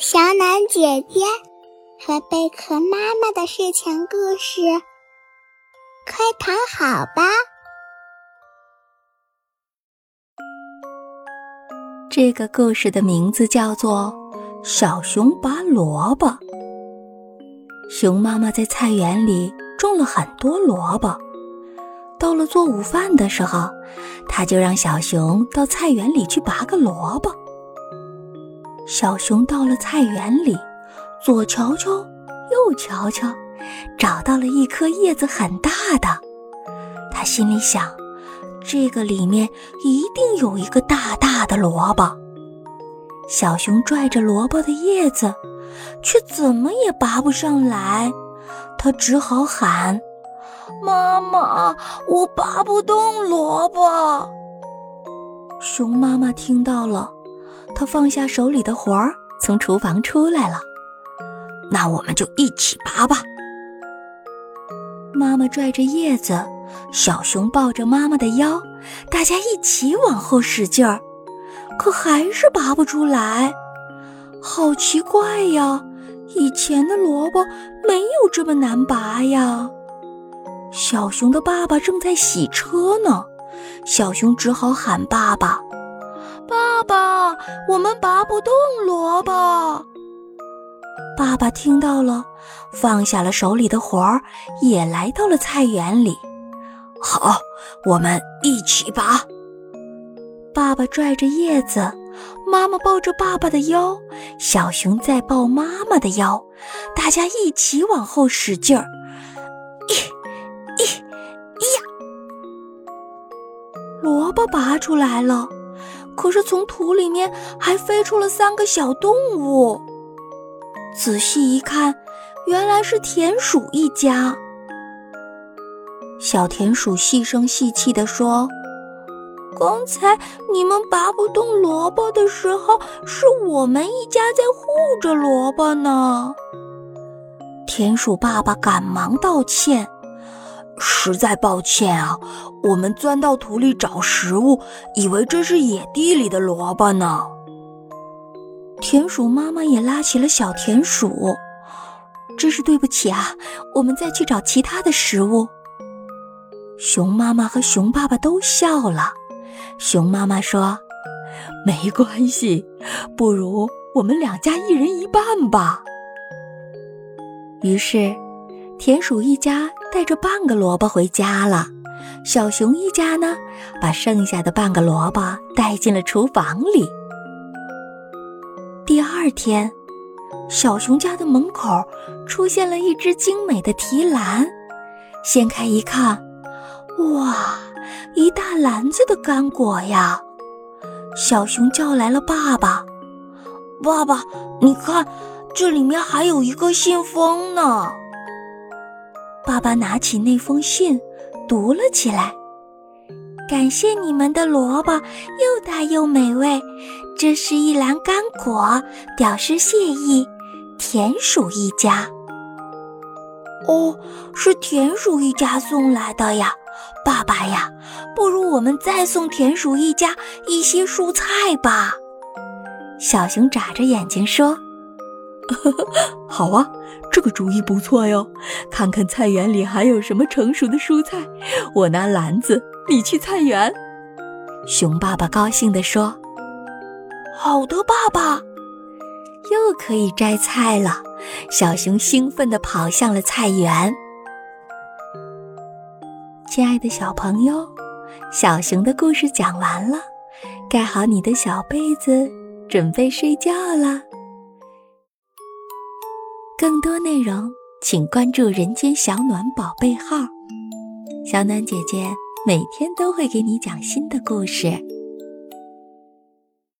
小暖姐姐和贝壳妈妈的睡前故事，快躺好吧。这个故事的名字叫做《小熊拔萝卜》。熊妈妈在菜园里种了很多萝卜，到了做午饭的时候，她就让小熊到菜园里去拔个萝卜。小熊到了菜园里，左瞧瞧，右瞧瞧，找到了一颗叶子很大的。他心里想：这个里面一定有一个大大的萝卜。小熊拽着萝卜的叶子，却怎么也拔不上来。他只好喊：“妈妈，我拔不动萝卜。”熊妈妈听到了。他放下手里的活儿，从厨房出来了。那我们就一起拔吧。妈妈拽着叶子，小熊抱着妈妈的腰，大家一起往后使劲儿，可还是拔不出来。好奇怪呀！以前的萝卜没有这么难拔呀。小熊的爸爸正在洗车呢，小熊只好喊爸爸。爸爸，我们拔不动萝卜。爸爸听到了，放下了手里的活儿，也来到了菜园里。好，我们一起拔。爸爸拽着叶子，妈妈抱着爸爸的腰，小熊在抱妈妈的腰，大家一起往后使劲儿。一、一、呀！萝卜拔出来了。可是从土里面还飞出了三个小动物。仔细一看，原来是田鼠一家。小田鼠细声细气地说：“刚才你们拔不动萝卜的时候，是我们一家在护着萝卜呢。”田鼠爸爸赶忙道歉。实在抱歉啊，我们钻到土里找食物，以为这是野地里的萝卜呢。田鼠妈妈也拉起了小田鼠，真是对不起啊，我们再去找其他的食物。熊妈妈和熊爸爸都笑了。熊妈妈说：“没关系，不如我们两家一人一半吧。”于是。田鼠一家带着半个萝卜回家了，小熊一家呢，把剩下的半个萝卜带进了厨房里。第二天，小熊家的门口出现了一只精美的提篮，掀开一看，哇，一大篮子的干果呀！小熊叫来了爸爸：“爸爸，你看，这里面还有一个信封呢。”爸爸拿起那封信，读了起来。感谢你们的萝卜又大又美味，这是一篮干果，表示谢意。田鼠一家。哦，是田鼠一家送来的呀，爸爸呀，不如我们再送田鼠一家一些蔬菜吧。小熊眨着眼睛说。好啊，这个主意不错哟！看看菜园里还有什么成熟的蔬菜，我拿篮子，你去菜园。熊爸爸高兴地说：“好的，爸爸，又可以摘菜了。”小熊兴奋地跑向了菜园。亲爱的小朋友，小熊的故事讲完了，盖好你的小被子，准备睡觉了。更多内容，请关注“人间小暖宝贝号”。小暖姐姐每天都会给你讲新的故事。